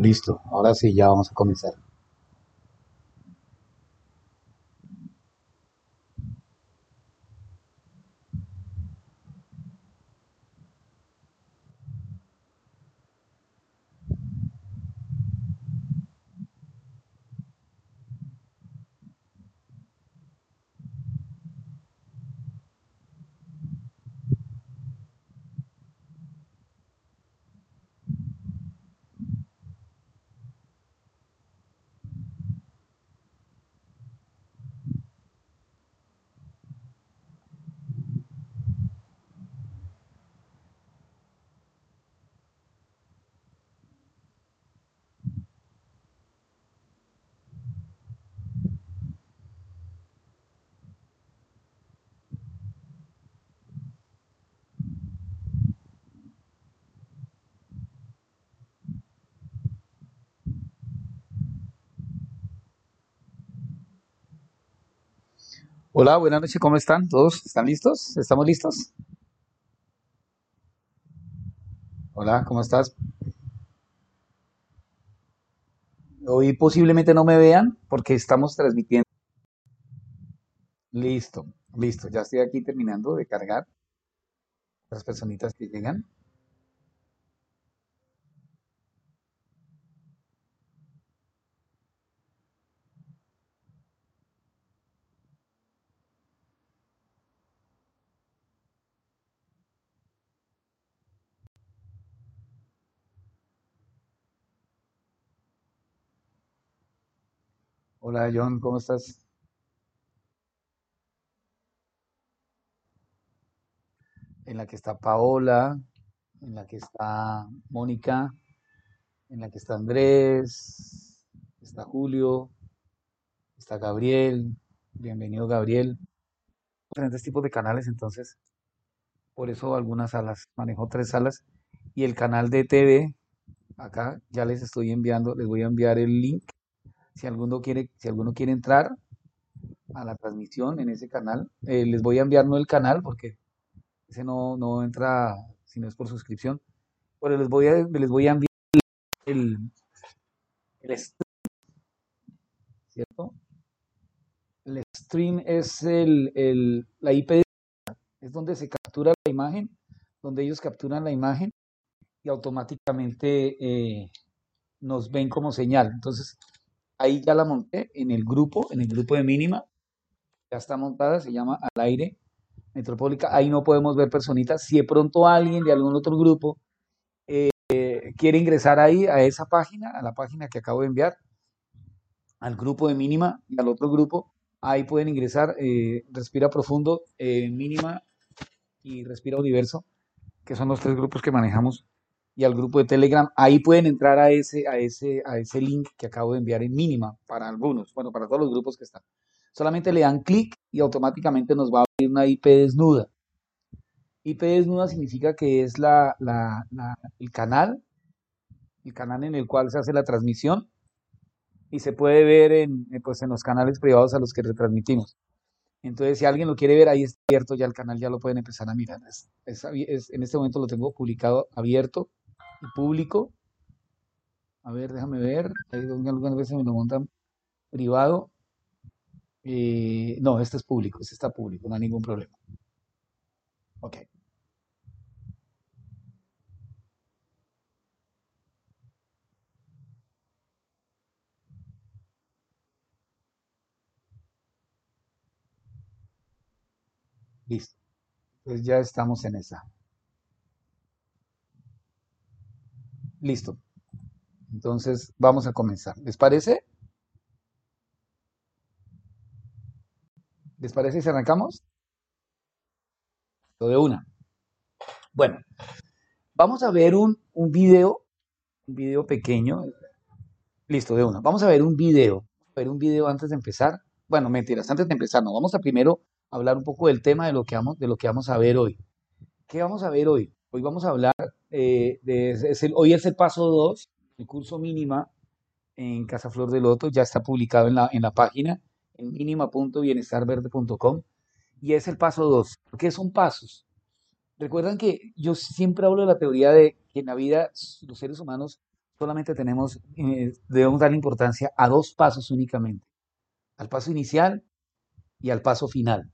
Listo. Ahora sí, ya vamos a comenzar. Hola, buenas noches, ¿cómo están? ¿Todos están listos? ¿Estamos listos? Hola, ¿cómo estás? Hoy posiblemente no me vean porque estamos transmitiendo. Listo, listo. Ya estoy aquí terminando de cargar las personitas que llegan. Hola, John, ¿cómo estás? En la que está Paola, en la que está Mónica, en la que está Andrés, está Julio, está Gabriel. Bienvenido, Gabriel. Diferentes tipos de canales, entonces, por eso algunas salas. Manejo tres salas. Y el canal de TV, acá ya les estoy enviando, les voy a enviar el link. Si alguno quiere, si alguno quiere entrar a la transmisión en ese canal, eh, les voy a enviar no el canal porque ese no, no entra si no es por suscripción, pero les voy a, les voy a enviar el, el stream, ¿cierto? El stream es el, el- la IP, es donde se captura la imagen, donde ellos capturan la imagen y automáticamente eh, nos ven como señal. Entonces, ahí ya la monté en el grupo, en el grupo de mínima, ya está montada, se llama Al aire Metropólica. Ahí no podemos ver personitas. Si de pronto alguien de algún otro grupo eh, quiere ingresar ahí a esa página, a la página que acabo de enviar, al grupo de mínima y al otro grupo, ahí pueden ingresar, eh, respira profundo, eh, mínima y respira universo, que son los tres grupos que manejamos, y al grupo de Telegram, ahí pueden entrar a ese, a ese, a ese link que acabo de enviar en mínima para algunos, bueno, para todos los grupos que están. Solamente le dan clic y automáticamente nos va a abrir una IP desnuda. IP desnuda significa que es la, la- el canal, el canal en el cual se hace la transmisión y se puede ver en, eh, pues, en los canales privados a los que retransmitimos. Entonces, si alguien lo quiere ver, ahí está abierto ya el canal, ya lo pueden empezar a mirar. Es- es es- en este momento lo tengo publicado abierto y público. A ver, déjame ver. Algunas veces me lo montan privado. Eh, no, este es público, este está público, no hay ningún problema. Ok, listo. Pues ya estamos en esa. Listo. Entonces, vamos a comenzar. ¿Les parece? ¿Les parece si arrancamos? Lo de una. Bueno, vamos a ver un, un video, un video pequeño. Listo, de una. Vamos a ver un video. A ver un video antes de empezar. Bueno, mentiras, antes de empezar, no. Vamos a primero hablar un poco del tema de lo que vamos, de lo que vamos a ver hoy. ¿Qué vamos a ver hoy? Hoy vamos a hablar eh, de, es el- hoy es el paso 2, el curso mínima en Casa Flor de Loto, ya está publicado en la, en la página, en mínima.bienestarverde.com, y es el paso 2. ¿Qué son pasos? Recuerdan que yo siempre hablo de la teoría de que en la vida los seres humanos solamente tenemos, eh, debemos darle importancia a dos pasos únicamente, al paso inicial y al paso final.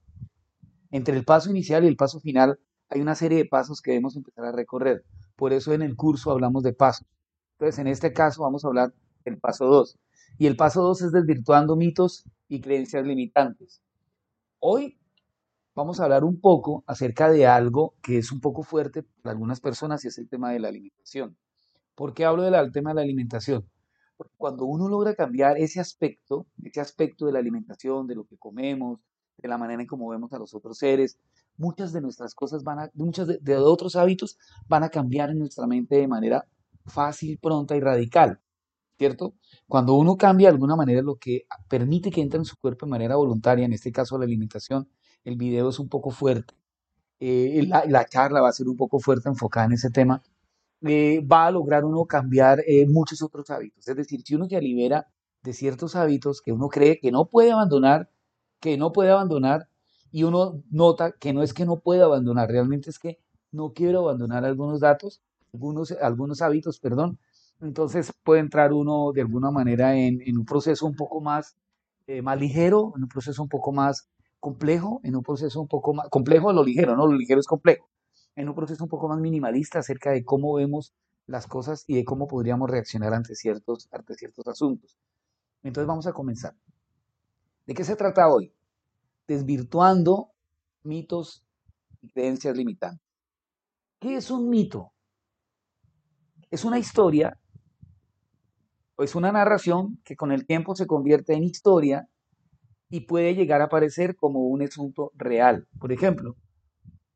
Entre el paso inicial y el paso final hay una serie de pasos que debemos empezar a recorrer. Por eso en el curso hablamos de pasos. Entonces, en este caso vamos a hablar del paso 2. Y el paso 2 es desvirtuando mitos y creencias limitantes. Hoy vamos a hablar un poco acerca de algo que es un poco fuerte para algunas personas y es el tema de la alimentación. ¿Por qué hablo del tema de la alimentación? Porque cuando uno logra cambiar ese aspecto, ese aspecto de la alimentación, de lo que comemos, de la manera en cómo vemos a los otros seres, muchas de nuestras cosas van a, muchas de, otros hábitos van a cambiar en nuestra mente de manera fácil, pronta y radical, ¿cierto? Cuando uno cambia de alguna manera lo que permite que entre en su cuerpo de manera voluntaria, en este caso la alimentación, el video es un poco fuerte, eh, la, charla va a ser un poco fuerte enfocada en ese tema, eh, va a lograr uno cambiar eh, muchos otros hábitos. Es decir, si uno se libera de ciertos hábitos que uno cree que no puede abandonar, que no puede abandonar, y uno nota que no es que no pueda abandonar, realmente es que no quiero abandonar algunos datos, algunos, algunos hábitos, perdón. Entonces puede entrar uno de alguna manera en, un proceso un poco más, más ligero, en un proceso un poco más complejo, en un proceso un poco más complejo lo ligero, no lo ligero es complejo, en un proceso un poco más minimalista acerca de cómo vemos las cosas y de cómo podríamos reaccionar ante ciertos, ante ciertos asuntos. Entonces vamos a comenzar. ¿De qué se trata hoy? Desvirtuando mitos y creencias limitantes. ¿Qué es un mito? Es una historia o es una narración que con el tiempo se convierte en historia y puede llegar a aparecer como un asunto real. Por ejemplo,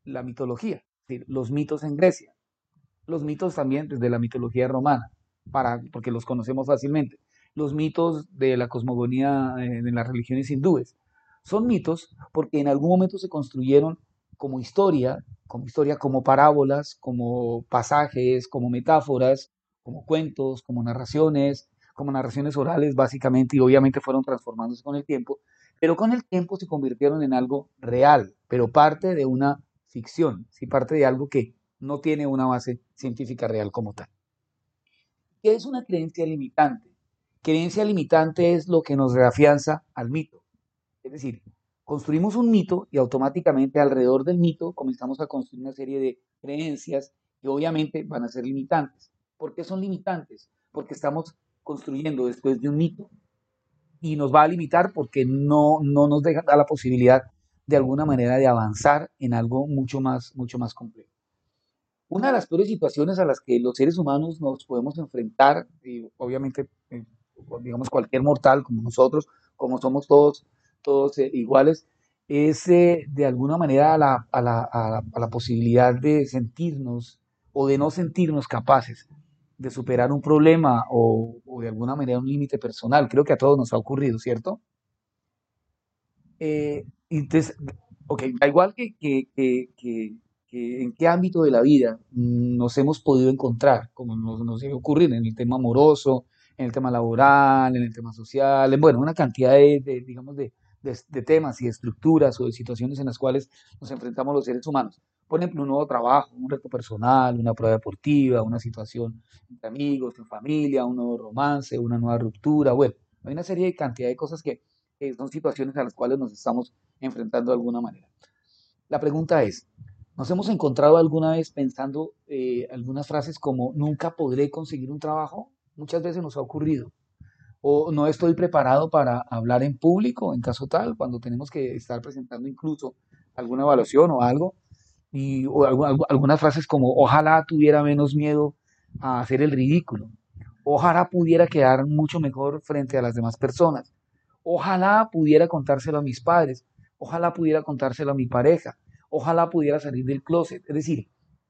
la mitología, los mitos en Grecia, los mitos también desde la mitología romana, para, porque los conocemos fácilmente, los mitos de la cosmogonía eh, de las religiones hindúes. Son mitos porque en algún momento se construyeron como historia, como historia, como parábolas, como pasajes, como metáforas, como cuentos, como narraciones, como narraciones orales básicamente, y obviamente fueron transformándose con el tiempo, pero con el tiempo se convirtieron en algo real, pero parte de una ficción, sí, parte de algo que no tiene una base científica real como tal. ¿Qué es una creencia limitante? Creencia limitante es lo que nos reafianza al mito. Es decir, construimos un mito y automáticamente alrededor del mito comenzamos a construir una serie de creencias que obviamente van a ser limitantes. ¿Por qué son limitantes? Porque estamos construyendo después de un mito y nos va a limitar porque no, no nos deja la posibilidad de alguna manera de avanzar en algo mucho más, mucho más complejo. Una de las peores situaciones a las que los seres humanos nos podemos enfrentar, y obviamente, eh, digamos, cualquier mortal como nosotros, como somos todos, todos eh, iguales, es eh, de alguna manera a la, a, la, a la posibilidad de sentirnos o de no sentirnos capaces de superar un problema o, de alguna manera un límite personal. Creo que a todos nos ha ocurrido, ¿cierto? Eh, entonces, ok, da igual que, en qué ámbito de la vida nos hemos podido encontrar, como nos, nos ocurrir en el tema amoroso, en el tema laboral, en el tema social, bueno, una cantidad de, digamos, de, de, temas y de estructuras o de situaciones en las cuales nos enfrentamos los seres humanos por ejemplo, un nuevo trabajo, un reto personal, una prueba deportiva, una situación entre amigos, en familia, un nuevo romance, una nueva ruptura, bueno, hay una serie de cantidad de cosas que, son situaciones a las cuales nos estamos enfrentando de alguna manera. La pregunta es, ¿nos hemos encontrado alguna vez pensando eh, algunas frases como nunca podré conseguir un trabajo? Muchas veces nos ha ocurrido. O no estoy preparado para hablar en público, en caso tal, cuando tenemos que estar presentando incluso alguna evaluación o algo y algunas frases como ojalá tuviera menos miedo a hacer el ridículo, ojalá pudiera quedar mucho mejor frente a las demás personas, ojalá pudiera contárselo a mis padres, ojalá pudiera contárselo a mi pareja, ojalá pudiera salir del closet. Es decir,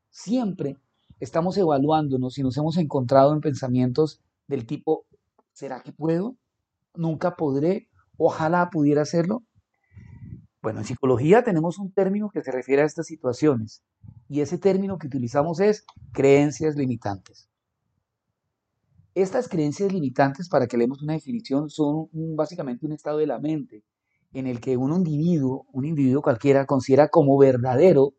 siempre estamos evaluándonos y nos hemos encontrado en pensamientos del tipo, ¿será que puedo? ¿Nunca podré? Ojalá pudiera hacerlo. Bueno, en psicología tenemos un término que se refiere a estas situaciones y ese término que utilizamos es creencias limitantes. Estas creencias limitantes, para que leemos una definición, son básicamente un estado de la mente en el que un individuo, un individuo cualquiera, considera como verdadero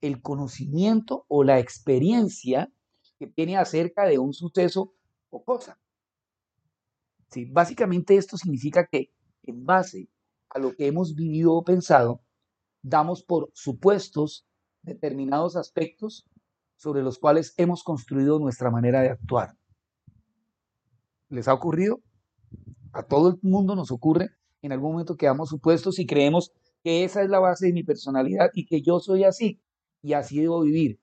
el conocimiento o la experiencia que tiene acerca de un suceso o cosa. Básicamente esto significa que en base a lo que hemos vivido o pensado, damos por supuestos determinados aspectos sobre los cuales hemos construido nuestra manera de actuar. ¿Les ha ocurrido? A todo el mundo nos ocurre. En algún momento quedamos supuestos y creemos que esa es la base de mi personalidad y que yo soy así y así debo vivir.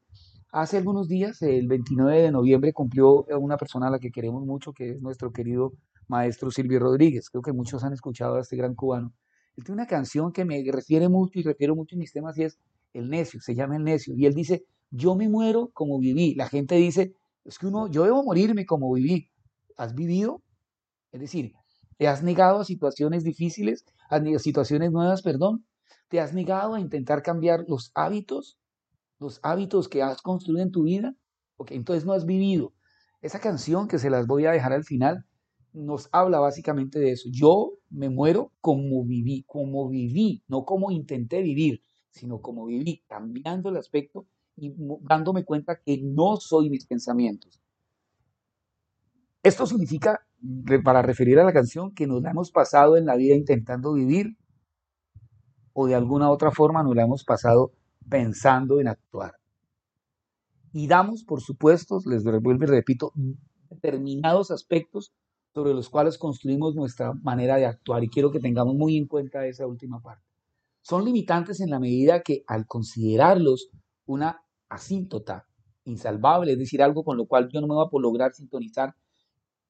Hace algunos días, el 29 de noviembre, cumplió una persona a la que queremos mucho, que es nuestro querido maestro Silvio Rodríguez. Creo que muchos han escuchado a este gran cubano. Él tiene una canción que me refiere mucho y refiero mucho en mis temas y es El Necio, se llama El Necio. Y él dice, yo me muero como viví. La gente dice, es que uno, yo debo morirme como viví. ¿Has vivido? Es decir, ¿te has negado a situaciones difíciles, a situaciones nuevas, perdón? ¿Te has negado a intentar cambiar los hábitos, los hábitos que has construido en tu vida? Ok, entonces no has vivido. Esa canción que se las voy a dejar al final nos habla básicamente de eso. Yo me muero como viví, como viví, no como intenté vivir, sino como viví, cambiando el aspecto y dándome cuenta que no soy mis pensamientos. Esto significa, para referir a la canción, que nos la hemos pasado en la vida intentando vivir o de alguna otra forma nos la hemos pasado pensando en actuar. Y damos, por supuesto, les vuelvo y repito, determinados aspectos sobre los cuales construimos nuestra manera de actuar y quiero que tengamos muy en cuenta esa última parte. Son limitantes en la medida que al considerarlos una asíntota insalvable, es decir, algo con lo cual yo no me voy a lograr sintonizar,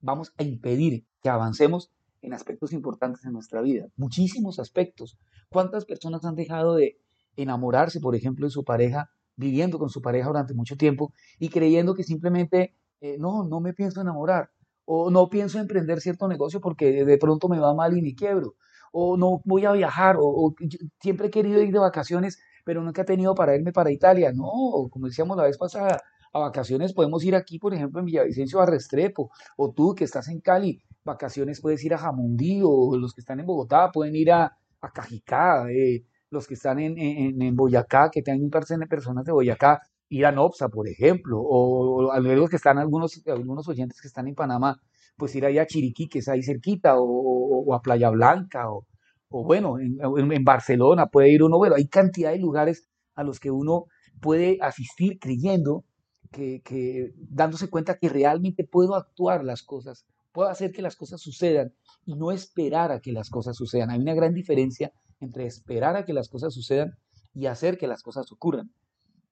vamos a impedir que avancemos en aspectos importantes en nuestra vida, muchísimos aspectos. ¿Cuántas personas han dejado de enamorarse, por ejemplo, de su pareja, viviendo con su pareja durante mucho tiempo y creyendo que simplemente, eh, no, no me pienso enamorar, o no pienso emprender cierto negocio porque de pronto me va mal y me quiebro, o no voy a viajar, o, siempre he querido ir de vacaciones, pero nunca he tenido para irme para Italia. No, como decíamos la vez pasada, a vacaciones podemos ir aquí, por ejemplo, en Villavicencio a Restrepo, o tú que estás en Cali, vacaciones puedes ir a Jamundí, o los que están en Bogotá pueden ir a, a Cajicá, eh, los que están en, en, en Boyacá, que tienen personas de Boyacá, ir a Nopsa, por ejemplo, o, a los que están algunos, algunos oyentes que están en Panamá, pues ir ahí a Chiriquí, que es ahí cerquita, o, a Playa Blanca, o, bueno, en, Barcelona puede ir uno, bueno, hay cantidad de lugares a los que uno puede asistir creyendo que, que dándose cuenta que realmente puedo actuar las cosas, puedo hacer que las cosas sucedan y no esperar a que las cosas sucedan. Hay una gran diferencia entre esperar a que las cosas sucedan y hacer que las cosas ocurran.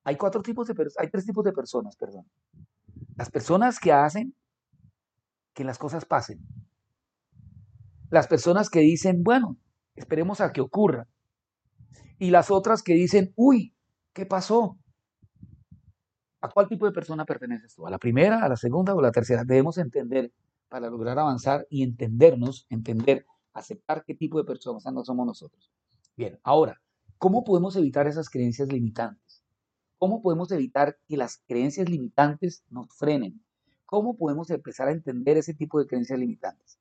Hay cuatro tipos de hay tres tipos de personas, perdón. Las personas que hacen que las cosas pasen. Las personas que dicen, bueno, esperemos a que ocurra. Y las otras que dicen, uy, ¿qué pasó? ¿A cuál tipo de persona perteneces tú? ¿A la primera, a la segunda o a la tercera? Debemos entender para lograr avanzar y entendernos, entender, aceptar qué tipo de personas somos nosotros. Bien, ahora, ¿cómo podemos evitar esas creencias limitantes? ¿Cómo podemos evitar que las creencias limitantes nos frenen? ¿Cómo podemos empezar a entender ese tipo de creencias limitantes?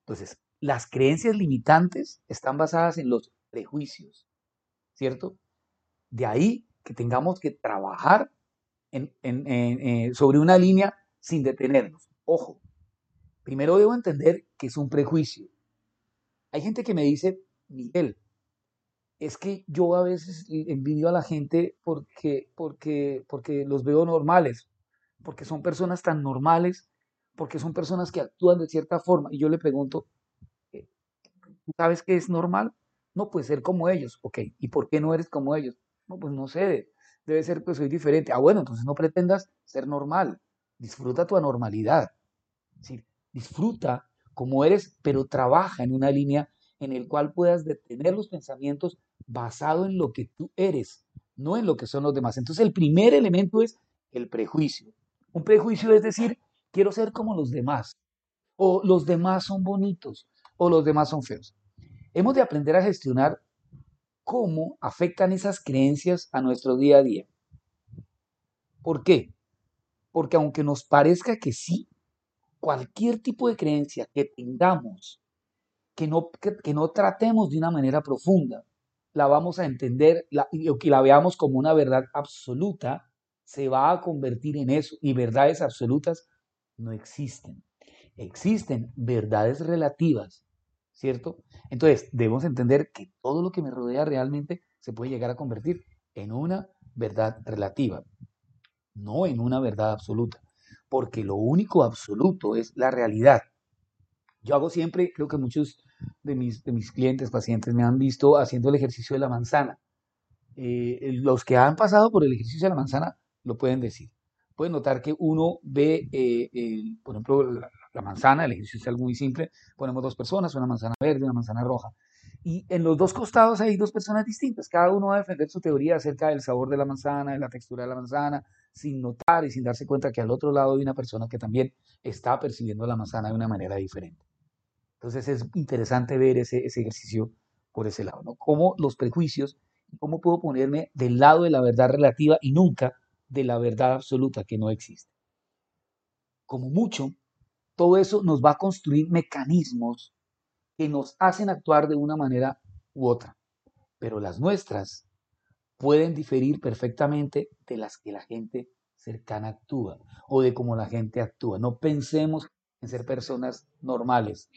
Entonces, las creencias limitantes están basadas en los prejuicios, ¿cierto? De ahí que tengamos que trabajar eh, sobre una línea sin detenernos. Ojo, primero debo entender que es un prejuicio. Hay gente que me dice, Miguel, es que yo a veces envidio a la gente porque, porque, porque los veo normales, porque son personas tan normales, porque son personas que actúan de cierta forma. Y yo le pregunto, eh, ¿tú sabes qué es normal? No, puede ser como ellos. Ok, ¿y por qué no eres como ellos? No, pues no sé, debe ser que soy diferente. Ah, bueno, entonces no pretendas ser normal. Disfruta tu anormalidad. disfruta como eres, pero trabaja en una línea en el cual puedas detener los pensamientos basado en lo que tú eres, no en lo que son los demás. Entonces el primer elemento es el prejuicio. Un prejuicio es decir, quiero ser como los demás, o los demás son bonitos, o los demás son feos. Hemos de aprender a gestionar cómo afectan esas creencias a nuestro día a día. ¿Por qué? Porque aunque nos parezca que sí, cualquier tipo de creencia que tengamos, que no, que no tratemos de una manera profunda, la vamos a entender y que la veamos como una verdad absoluta, se va a convertir en eso. Y verdades absolutas no existen. Existen verdades relativas, ¿cierto? Entonces, debemos entender que todo lo que me rodea realmente se puede llegar a convertir en una verdad relativa, no en una verdad absoluta, porque lo único absoluto es la realidad. Yo hago siempre, creo que muchos de mis, de mis clientes, pacientes, me han visto haciendo el ejercicio de la manzana. Eh, los que han pasado por el ejercicio de la manzana lo pueden decir. Pueden notar que uno ve, eh, por ejemplo, la, manzana, el ejercicio es algo muy simple, ponemos dos personas, una manzana verde una manzana roja. Y en los dos costados hay dos personas distintas, cada uno va a defender su teoría acerca del sabor de la manzana, de la textura de la manzana, sin notar y sin darse cuenta que al otro lado hay una persona que también está percibiendo la manzana de una manera diferente. Entonces es interesante ver ese, ejercicio por ese lado, ¿no? Cómo los prejuicios, cómo puedo ponerme del lado de la verdad relativa y nunca de la verdad absoluta que no existe. Como mucho, todo eso nos va a construir mecanismos que nos hacen actuar de una manera u otra, pero las nuestras pueden diferir perfectamente de las que la gente cercana actúa o de cómo la gente actúa. No pensemos en ser personas normales.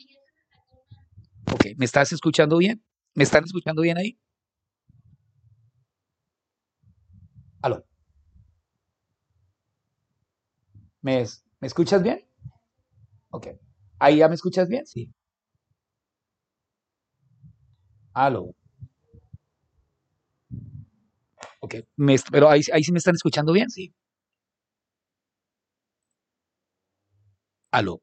¿Me estás escuchando bien? ¿Me están escuchando bien ahí? Aló. ¿Me, ¿Me escuchas bien? Ok. ¿Ahí ya me escuchas bien? Sí. Aló. Ok. pero ahí, ahí sí me están escuchando bien, sí. Aló.